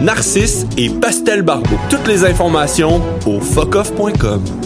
Narcisse et Pastel Barbeau. Toutes les informations au fuckoff.com.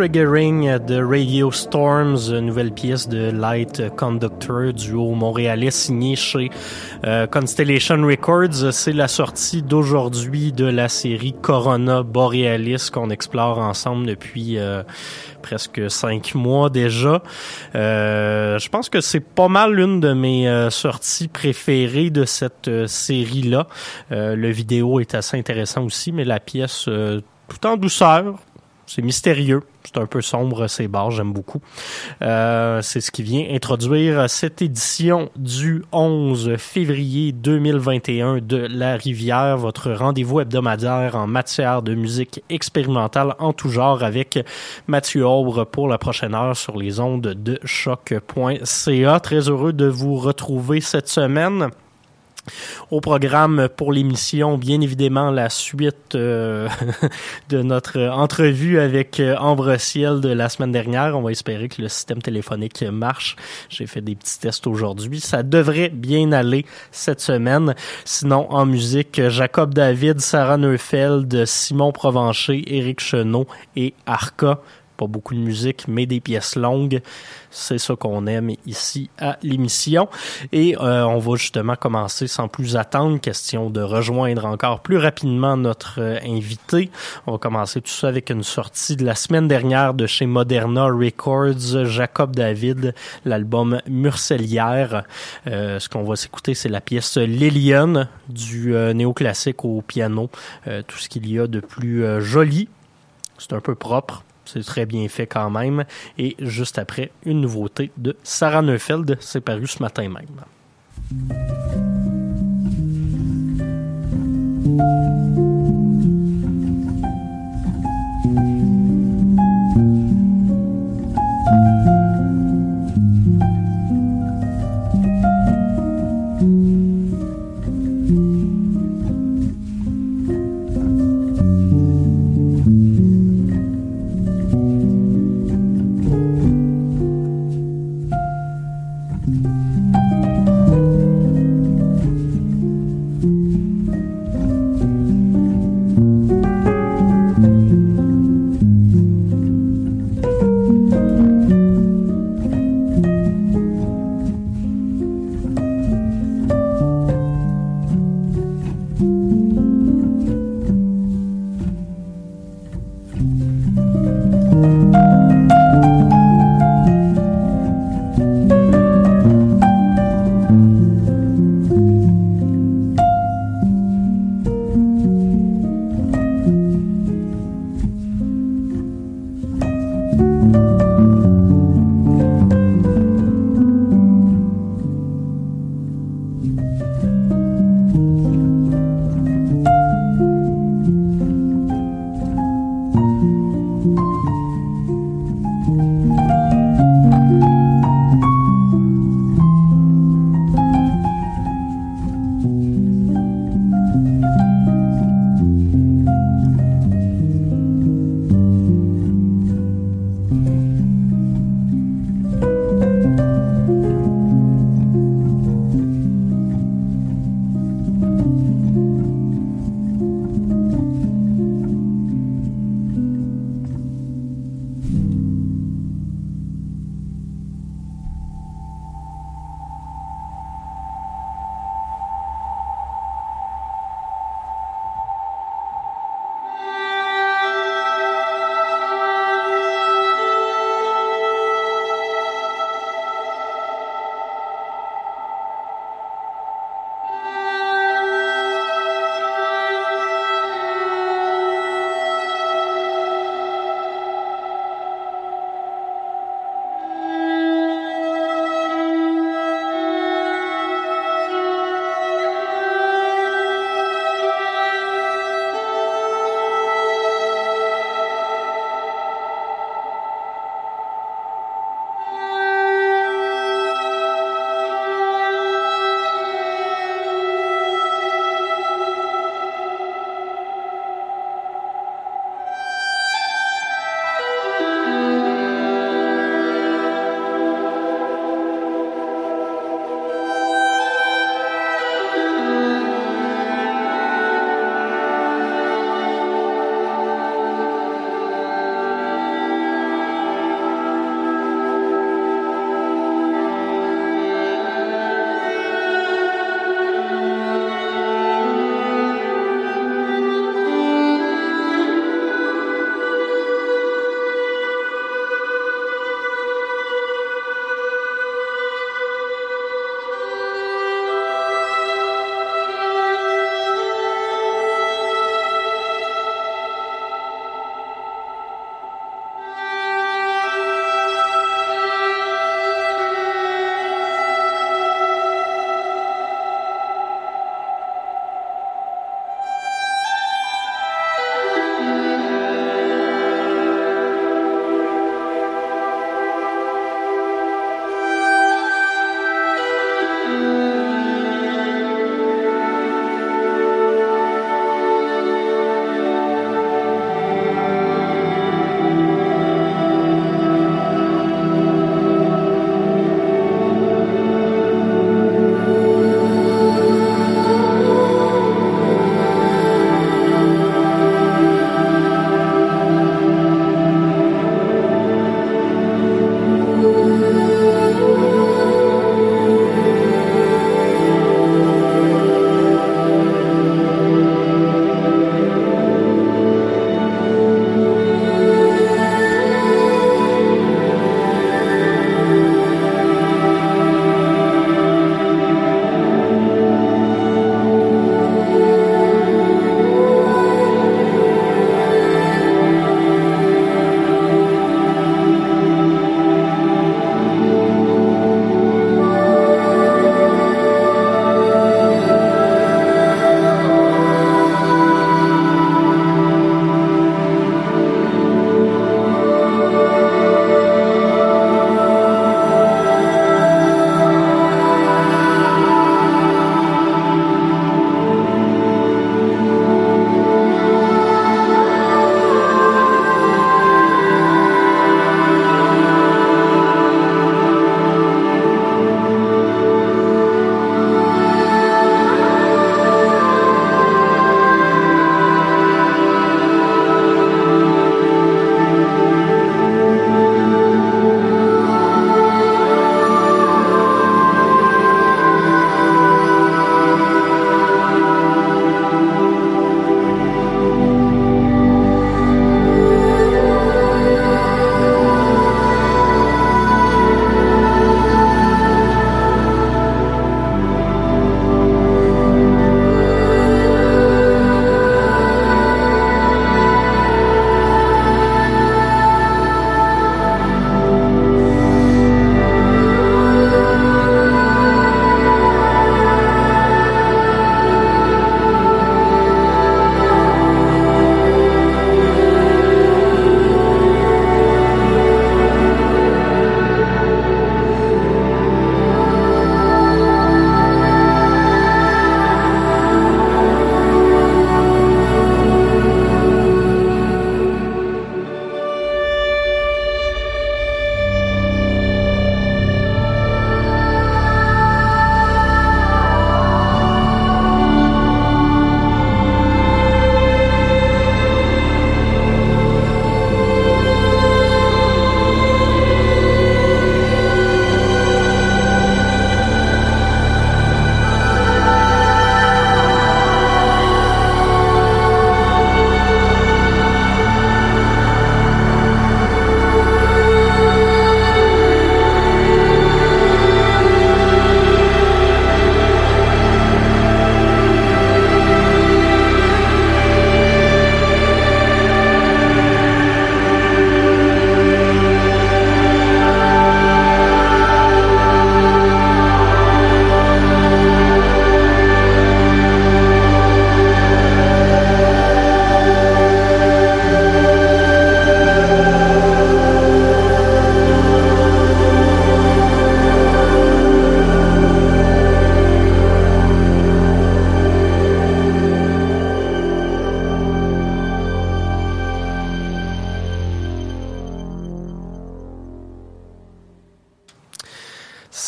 Triggering de Radio Storms, nouvelle pièce de Light Conductor, duo montréalais signé chez euh, Constellation Records. C'est la sortie d'aujourd'hui de la série Corona Borealis qu'on explore ensemble depuis euh, presque cinq mois déjà. Euh, je pense que c'est pas mal l'une de mes sorties préférées de cette série-là. le vidéo est assez intéressant aussi, mais la pièce tout en douceur, c'est mystérieux. C'est un peu sombre, ces bars, j'aime beaucoup. Euh, c'est ce qui vient introduire cette édition du 11 février 2021 de La Rivière, votre rendez-vous hebdomadaire en matière de musique expérimentale en tout genre avec Mathieu Aubre pour la prochaine heure sur les ondes de choc.ca. Très heureux de vous retrouver cette semaine. Au programme pour l'émission, bien évidemment, la suite euh, de notre entrevue avec euh, Ambre Ciel de la semaine dernière. On va espérer que le système téléphonique marche. J'ai fait des petits tests aujourd'hui. Ça devrait bien aller cette semaine. Sinon, en musique, Jacob David, Sarah Neufeld, Simon Provencher, Éric Chenot et Arca pas beaucoup de musique, mais des pièces longues. C'est ça qu'on aime ici à l'émission. Et euh, on va justement commencer sans plus attendre. Question de rejoindre encore plus rapidement notre euh, invité. On va commencer tout ça avec une sortie de la semaine dernière de chez Moderna Records, Jacob David, l'album Murcelière. Euh, ce qu'on va s'écouter, c'est la pièce Liliane du néoclassique au piano. tout ce qu'il y a de plus joli. C'est un peu propre. C'est très bien fait quand même. Et juste après, une nouveauté de Sarah Neufeld, c'est paru ce matin même.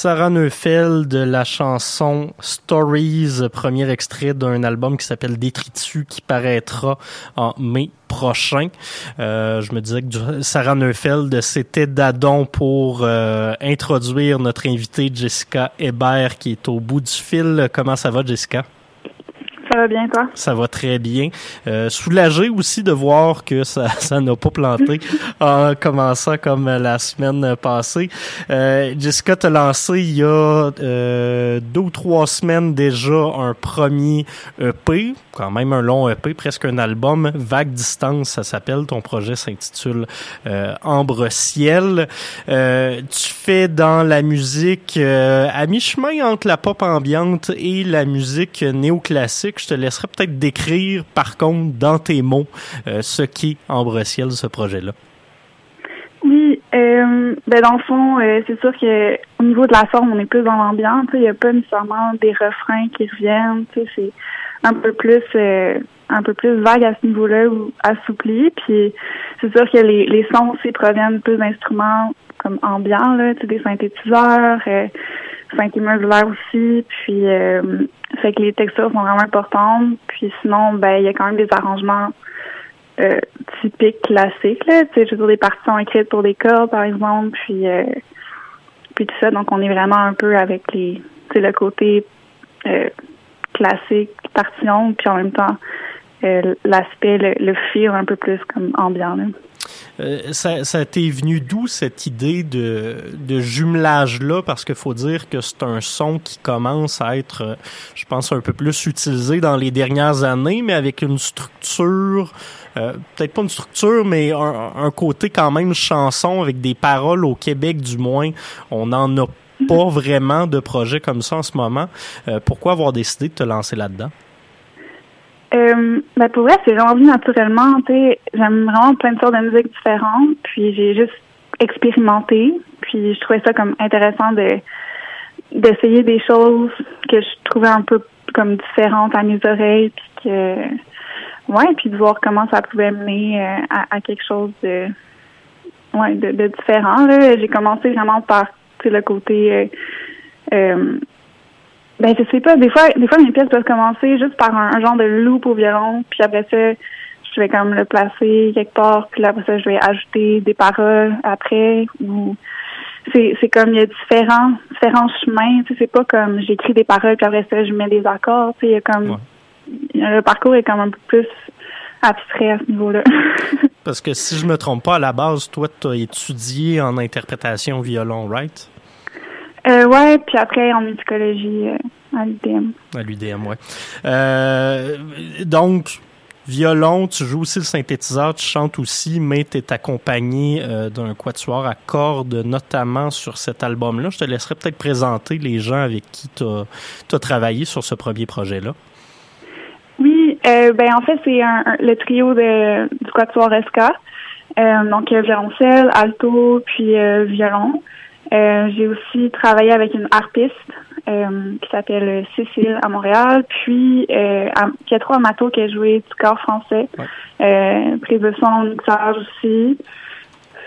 Sarah Neufeld de la chanson Stories, premier extrait d'un album qui s'appelle Détritus qui paraîtra en mai prochain. Euh, je me disais que Sarah Neufeld, c'était d'adon pour euh, introduire notre invitée Jessica Hébert qui est au bout du fil. Comment ça va Jessica? Ça va bien, toi? Ça va très bien. Euh, soulagé aussi de voir que ça ça n'a pas planté en commençant comme la semaine passée. Euh, Jessica t'a lancé il y a euh, deux ou trois semaines déjà un premier EP, quand même un long EP, presque un album. Vague distance, ça s'appelle. Ton projet s'intitule euh, Ambre ciel. Euh, tu fais dans la musique euh, à mi-chemin entre la pop ambiante et la musique néoclassique je te laisserai peut-être décrire, par contre, dans tes mots, euh, ce qu'est Ambre ce projet-là. Oui, euh, ben dans le fond, euh, c'est sûr que au niveau de la forme, on est plus dans l'ambiance. Il n'y a pas nécessairement des refrains qui reviennent. C'est un peu plus un peu plus vague à ce niveau-là ou assoupli. Puis c'est sûr que les, sons aussi proviennent plus d'instruments comme ambiants, là, des synthétiseurs, euh, synthé aussi. Puis fait que les textures sont vraiment importantes. Puis sinon, ben il y a quand même des arrangements euh, typiques classiques. Là. Je veux dire, des partitions écrites pour des cordes, par exemple, puis euh, puis tout ça. Donc on est vraiment un peu avec les le côté euh, classique, partition, puis en même temps euh, l'aspect, le, le feel un peu plus comme ambiant. Là. Euh, ça, ça t'est venu d'où cette idée de, de jumelage-là? Parce qu'il faut dire que c'est un son qui commence à être, euh, je pense, un peu plus utilisé dans les dernières années, mais avec une structure, euh, peut-être pas une structure, mais un, un, côté quand même chanson avec des paroles au Québec du moins. On n'en a pas vraiment de projet comme ça en ce moment. Euh, pourquoi avoir décidé de te lancer là-dedans? Euh, ben pour vrai, c'est vraiment venu naturellement. J'aime vraiment plein de sortes de musique différentes. Puis j'ai juste expérimenté. Puis je trouvais ça comme intéressant de d'essayer des choses que je trouvais un peu comme différentes à mes oreilles. Puis que ouais, puis de voir comment ça pouvait mener euh, à, quelque chose de ouais de, de différent. Là, j'ai commencé vraiment par le côté euh, euh ben je sais pas, des fois des fois mes pièces peuvent commencer juste par un, un genre de loop au violon, puis après ça je vais comme le placer quelque part, puis après ça je vais ajouter des paroles après ou c'est c'est comme il y a différents différents chemins, tu sais c'est pas comme j'écris des paroles puis après ça je mets des accords, tu sais il y a comme ouais. le parcours est comme un peu plus abstrait à ce niveau-là. Parce que si je me trompe pas, à la base, toi, tu as étudié en interprétation violon, right? Euh, ouais, puis après en musicologie euh, à l'UDM. À l'UDM, ouais. Euh, donc, violon, tu joues aussi le synthétiseur, tu chantes aussi, mais tu es accompagné euh, d'un quatuor à cordes, notamment sur cet album-là. Je te laisserai peut-être présenter les gens avec qui tu as, as, travaillé sur ce premier projet-là. Oui, euh, ben en fait, c'est un, un, le trio de, du quatuor SK. Euh, donc, violoncelle, alto, puis violon. Euh, j'ai aussi travaillé avec une harpiste euh, qui s'appelle Cécile à Montréal, puis euh, Pietro Amato qui a joué du corps français, ouais. prise de son, mixage aussi.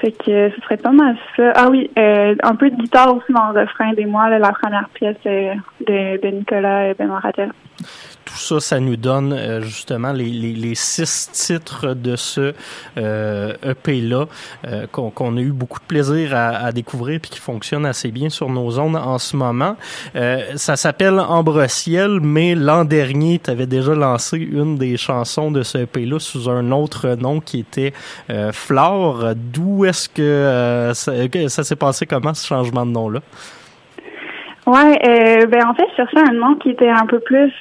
Fait que ce serait pas mal ça. Ah oui, euh, un peu de guitare aussi dans le refrain des mois, là, la première pièce de, de Nicolas Benoît-Ratel ça, ça nous donne euh, justement les, six titres de ce euh, EP-là euh, qu'on qu a eu beaucoup de plaisir à, découvrir puis qui fonctionne assez bien sur nos ondes en ce moment. Ça s'appelle Ambre Ciel, mais l'an dernier, tu avais déjà lancé une des chansons de ce EP-là sous un autre nom qui était Flore. D'où est-ce que ça, ça s'est passé? Comment ce changement de nom-là? Ouais, euh, ben en fait, je cherchais un nom qui était un peu plus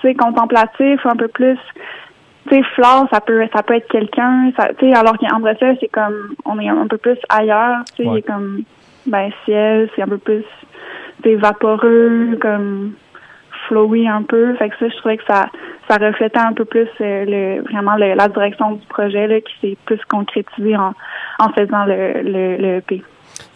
tu sais, contemplatif, un peu plus, tu sais, flore, ça peut, ça peut être quelqu'un, tu sais, alors qu'André Ciel, c'est comme, on est un peu plus ailleurs, tu sais, ouais. comme, ben, ciel, c'est un peu plus, tu vaporeux, comme, flowy un peu, fait que ça, je trouvais que ça, ça reflétait un peu plus euh, le, vraiment le, la direction du projet, là, qui s'est plus concrétisé en, en faisant le, le, le EP.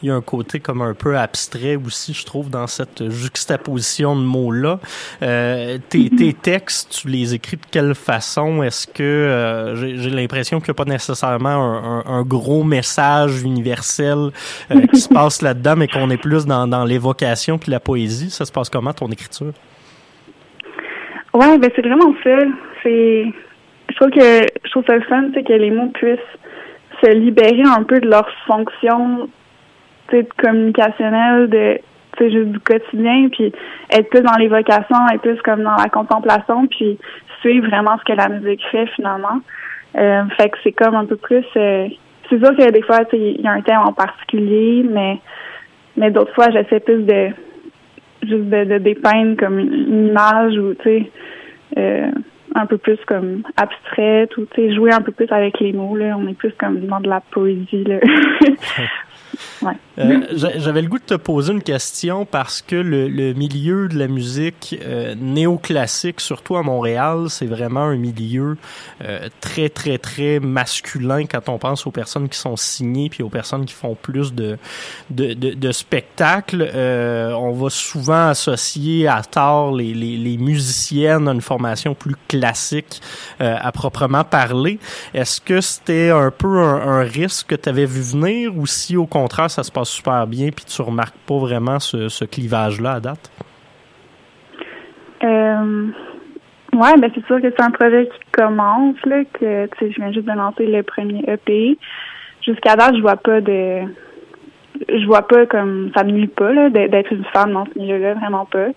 Il y a un côté comme un peu abstrait aussi, je trouve, dans cette juxtaposition de mots-là. Euh, tes, tes, textes, tu les écris de quelle façon? Est-ce que euh, j'ai l'impression qu'il n'y a pas nécessairement un, un, un gros message universel euh, qui se passe là-dedans, mais qu'on est plus dans, dans l'évocation puis la poésie? Ça se passe comment, ton écriture? Ouais, ben c'est vraiment ça. C'est, je trouve que je trouve ça le fun, c'est que les mots puissent se libérer un peu de leur fonction, de, tu sais, juste du quotidien, puis être plus dans l'évocation, être plus comme dans la contemplation, puis suivre vraiment ce que la musique fait finalement. Euh, fait que c'est comme un peu plus. Euh, c'est sûr que des fois, il y a un thème en particulier, mais mais d'autres fois, j'essaie plus de juste de, de dépeindre comme une, image ou tu sais euh, un peu plus comme abstraite ou tu sais jouer un peu plus avec les mots là on est plus comme dans de la poésie là Euh, J'avais le goût de te poser une question parce que le, milieu de la musique euh, néoclassique, surtout à Montréal, c'est vraiment un milieu euh, très, très, très masculin quand on pense aux personnes qui sont signées puis aux personnes qui font plus de, de, spectacles. Euh, on va souvent associer à tort les, musiciennes à une formation plus classique à proprement parler. Est-ce que c'était un peu un, un risque que tu avais vu venir ou si au contraire ça se passe super bien puis tu remarques pas vraiment ce, ce clivage-là à date? Euh, ouais, ben c'est sûr que c'est un projet qui commence, là, que je viens juste de lancer le premier EP. Jusqu'à date, je vois pas de je vois pas comme ça me nuit pas là, d'être une femme dans ce milieu-là, vraiment pas.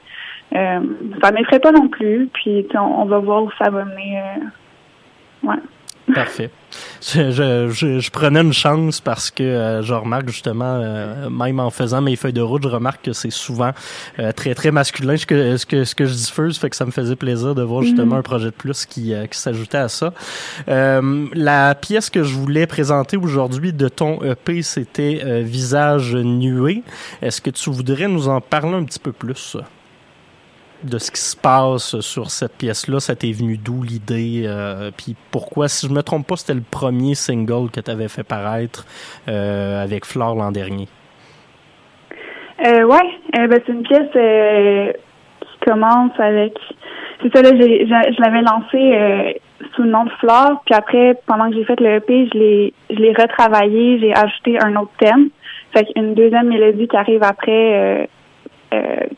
Euh, ça m'effraie pas non plus, puis on, on, va voir où ça va mener. Euh, ouais. Parfait. Je, je, je, prenais une chance parce que euh, je remarque justement, euh, même en faisant mes feuilles de route, je remarque que c'est souvent euh, très très masculin ce que, ce que ce que je diffuse, fait que ça me faisait plaisir de voir justement mm -hmm. un projet de plus qui, qui s'ajoutait à ça. la pièce que je voulais présenter aujourd'hui de ton EP, c'était Visage nué. Est-ce que tu voudrais nous en parler un petit peu plus? De ce qui se passe sur cette pièce-là. Ça t'est venu d'où l'idée? Euh, puis pourquoi, si je me trompe pas, c'était le premier single que tu avais fait paraître euh, avec Flore l'an dernier. Euh, ouais, ben, c'est une pièce qui commence avec... C'est ça, là, je l'avais lancé sous le nom de Flore, puis après, pendant que j'ai fait le EP, je l'ai, je l'ai retravaillé, j'ai ajouté un autre thème. Fait qu'une deuxième mélodie qui arrive après euh,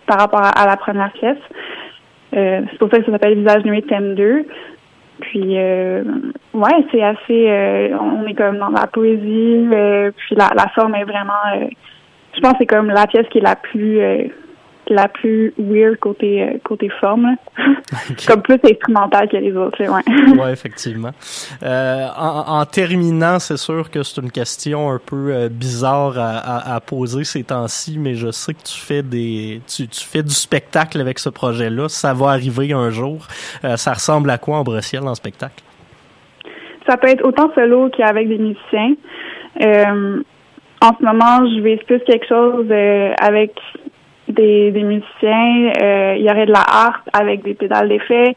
par rapport à, la première pièce. Euh, c'est pour ça que ça s'appelle Visage nué thème 2. Puis euh, ouais, c'est assez euh, on est comme dans la poésie, euh, puis la, la forme est vraiment euh, je pense que c'est comme la pièce qui est la plus la plus weird côté euh, côté forme okay. comme plus instrumental que les autres ouais. Ouais effectivement. Euh, en, en, terminant c'est sûr que c'est une question un peu euh, bizarre à, à, à, poser ces temps-ci mais je sais que tu fais des tu, tu fais du spectacle avec ce projet là ça va arriver un jour. Euh, ça ressemble à quoi en Breciel en spectacle? Ça peut être autant solo qu'avec des musiciens. En ce moment je vais plus quelque chose avec des, des musiciens, euh, il y aurait de la harpe avec des pédales d'effet,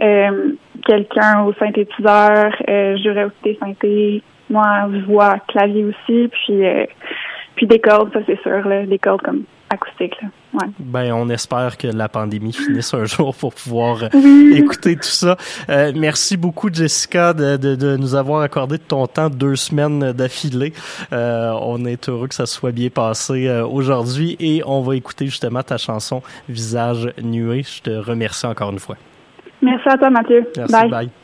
euh, quelqu'un au synthétiseur, euh, j'aurais aussi des synthés, moi voix, clavier aussi, puis euh, puis des cordes, ça c'est sûr, là, des cordes comme acoustiques. Là. Ouais. Ben, on espère que la pandémie finisse un jour pour pouvoir oui. écouter tout ça. Euh, merci beaucoup, Jessica, de, de, de, nous avoir accordé de ton temps deux semaines d'affilée. Euh, on est heureux que ça soit bien passé euh, aujourd'hui et on va écouter justement ta chanson Visage nué. Je te remercie encore une fois. Merci à toi, Mathieu. Merci, bye. bye.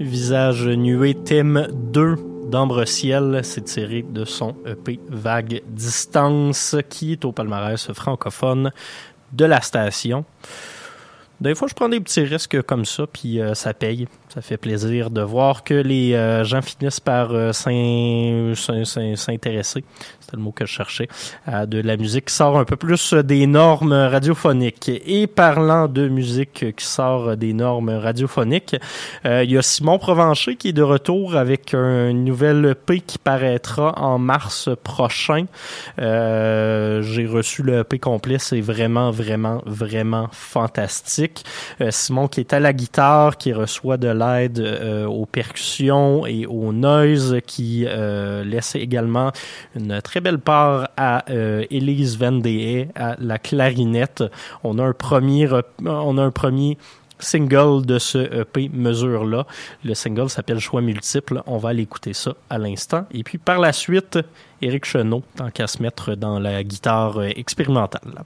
Visage nué, thème 2 d'Ambre Ciel, c'est tiré de son EP Vague Distance, qui est au palmarès francophone de la station. Des fois, je prends des petits risques comme ça, puis euh, ça paye. Ça fait plaisir de voir que les euh, gens finissent par euh, s'intéresser c'est le mot que je cherchais, de la musique qui sort un peu plus des normes radiophoniques. Et parlant de musique qui sort des normes radiophoniques, il y a Simon Provencher qui est de retour avec un nouvel EP qui paraîtra en mars prochain. J'ai reçu le EP complet, c'est vraiment, vraiment, vraiment fantastique. Simon qui est à la guitare, qui reçoit de l'aide euh, aux percussions et au noise, qui euh, laisse également une très belle part à euh, Elise Van à la clarinette. On a un premier, on a un premier single de ce EP mesure-là. Le single s'appelle Choix multiples. On va aller écouter ça à l'instant. Et puis par la suite, Eric Chenot, tant qu'à se mettre dans la guitare expérimentale.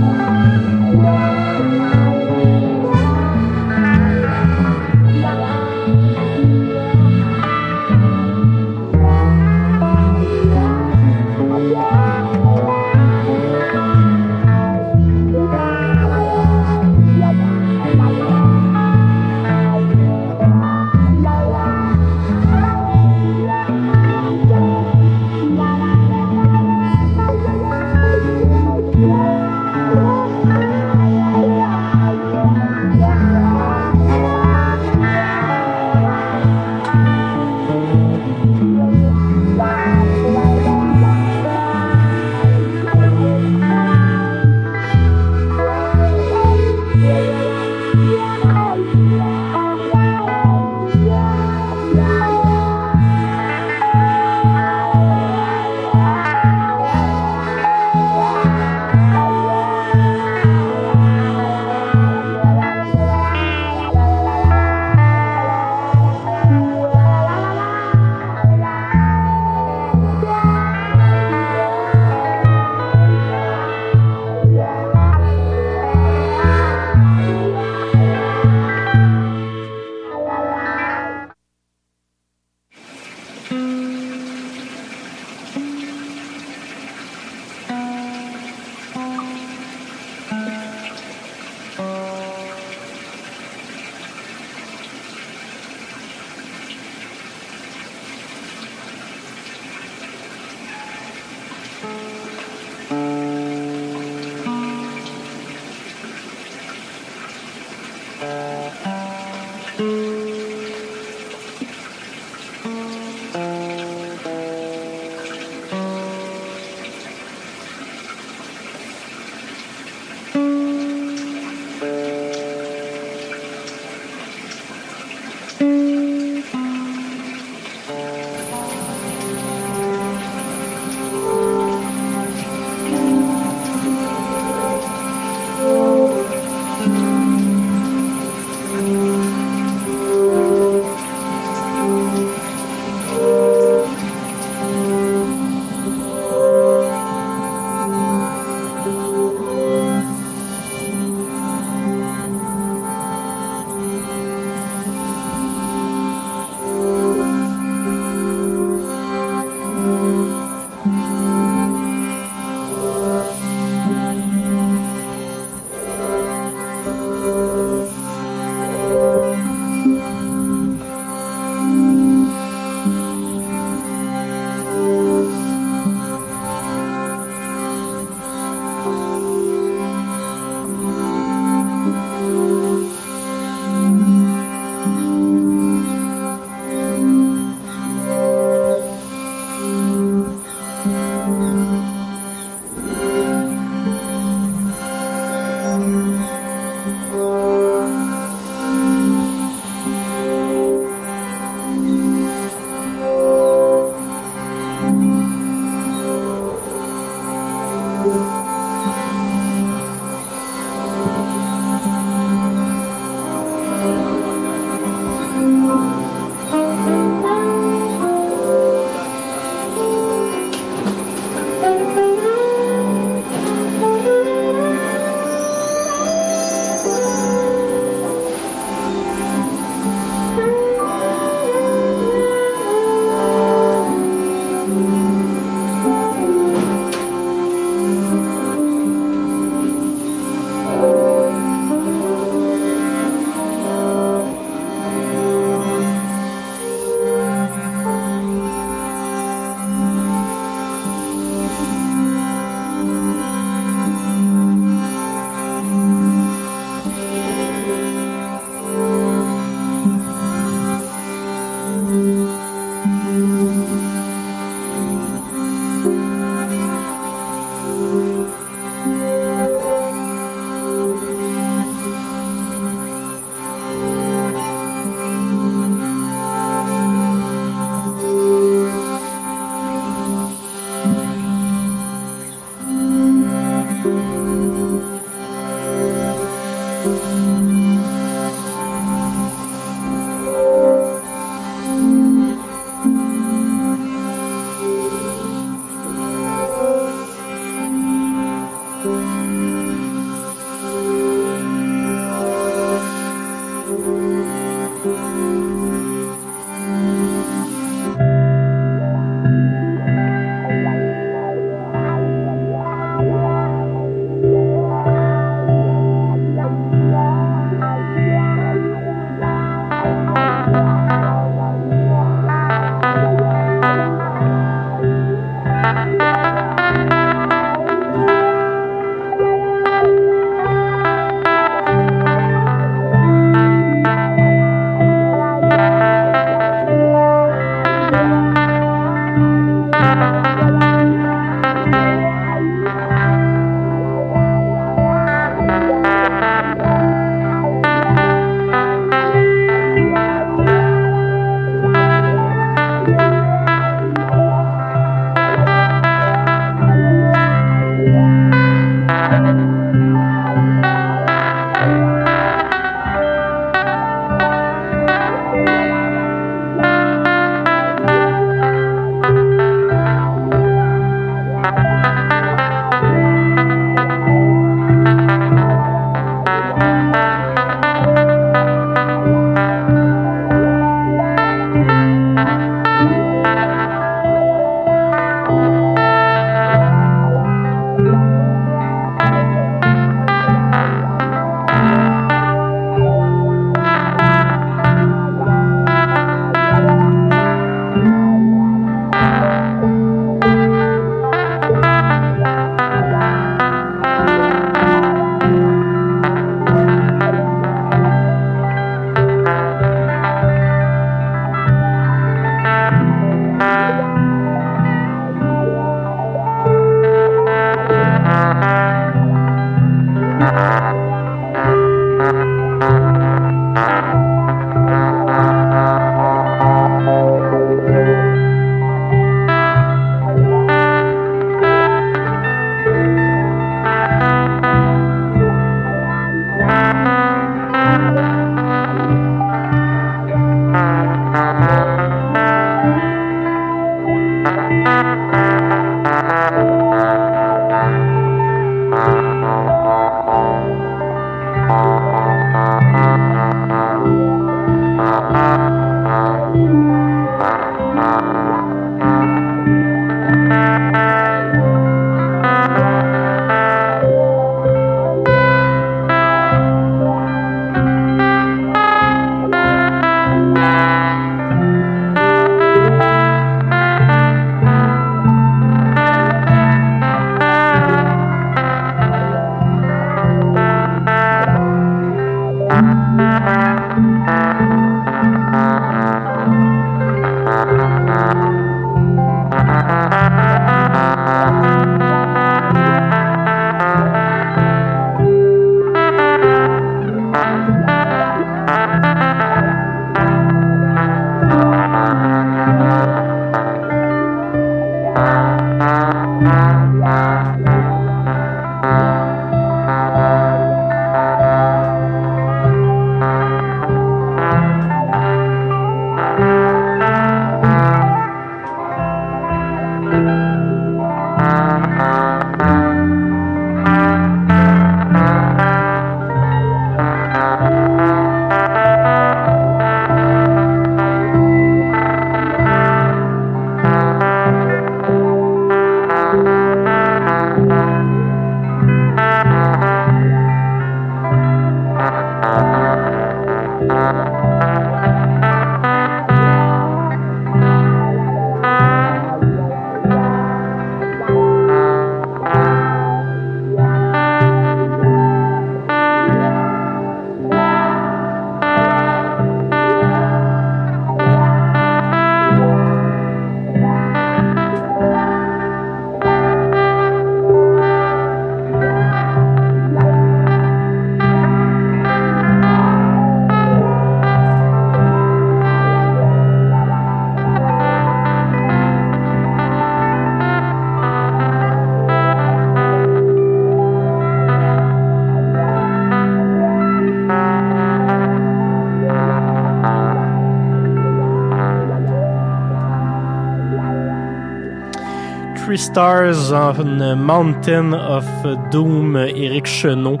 Three Stars on a Mountain of Doom, Eric Chenot.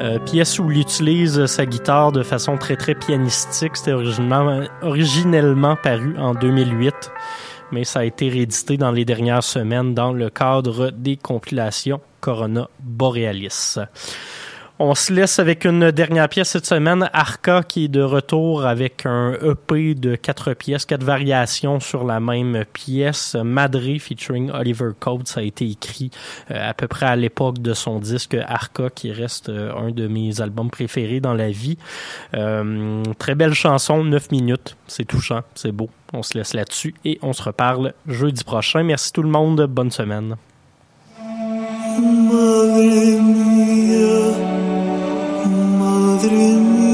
Euh, pièce où il utilise sa guitare de façon très très pianistique. C'était originellement, originellement paru en 2008, mais ça a été réédité dans les dernières semaines dans le cadre des compilations Corona Borealis. On se laisse avec une dernière pièce cette semaine, Arca qui est de retour avec un EP de quatre pièces, quatre variations sur la même pièce. Madre featuring Oliver Coates ça a été écrit euh, à peu près à l'époque de son disque Arca qui reste euh, un de mes albums préférés dans la vie. Euh, très belle chanson, 9 minutes, c'est touchant, c'est beau. On se laisse là-dessus et on se reparle jeudi prochain. Merci tout le monde, bonne semaine. entre.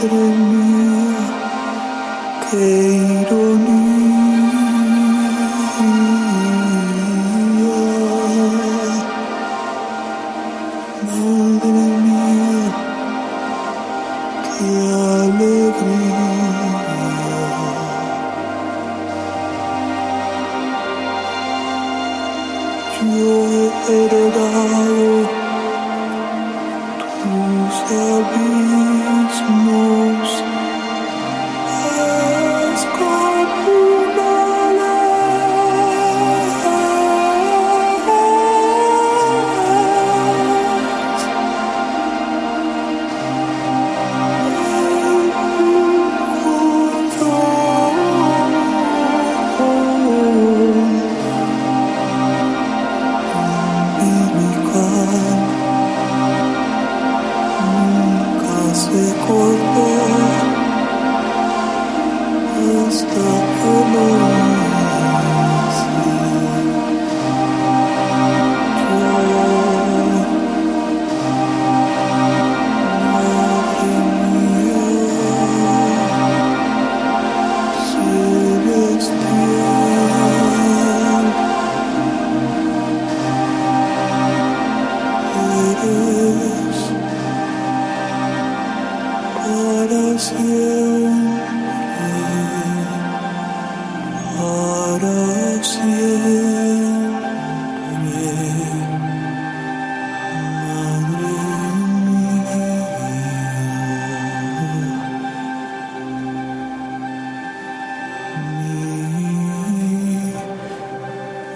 Madre mía, qué ironía.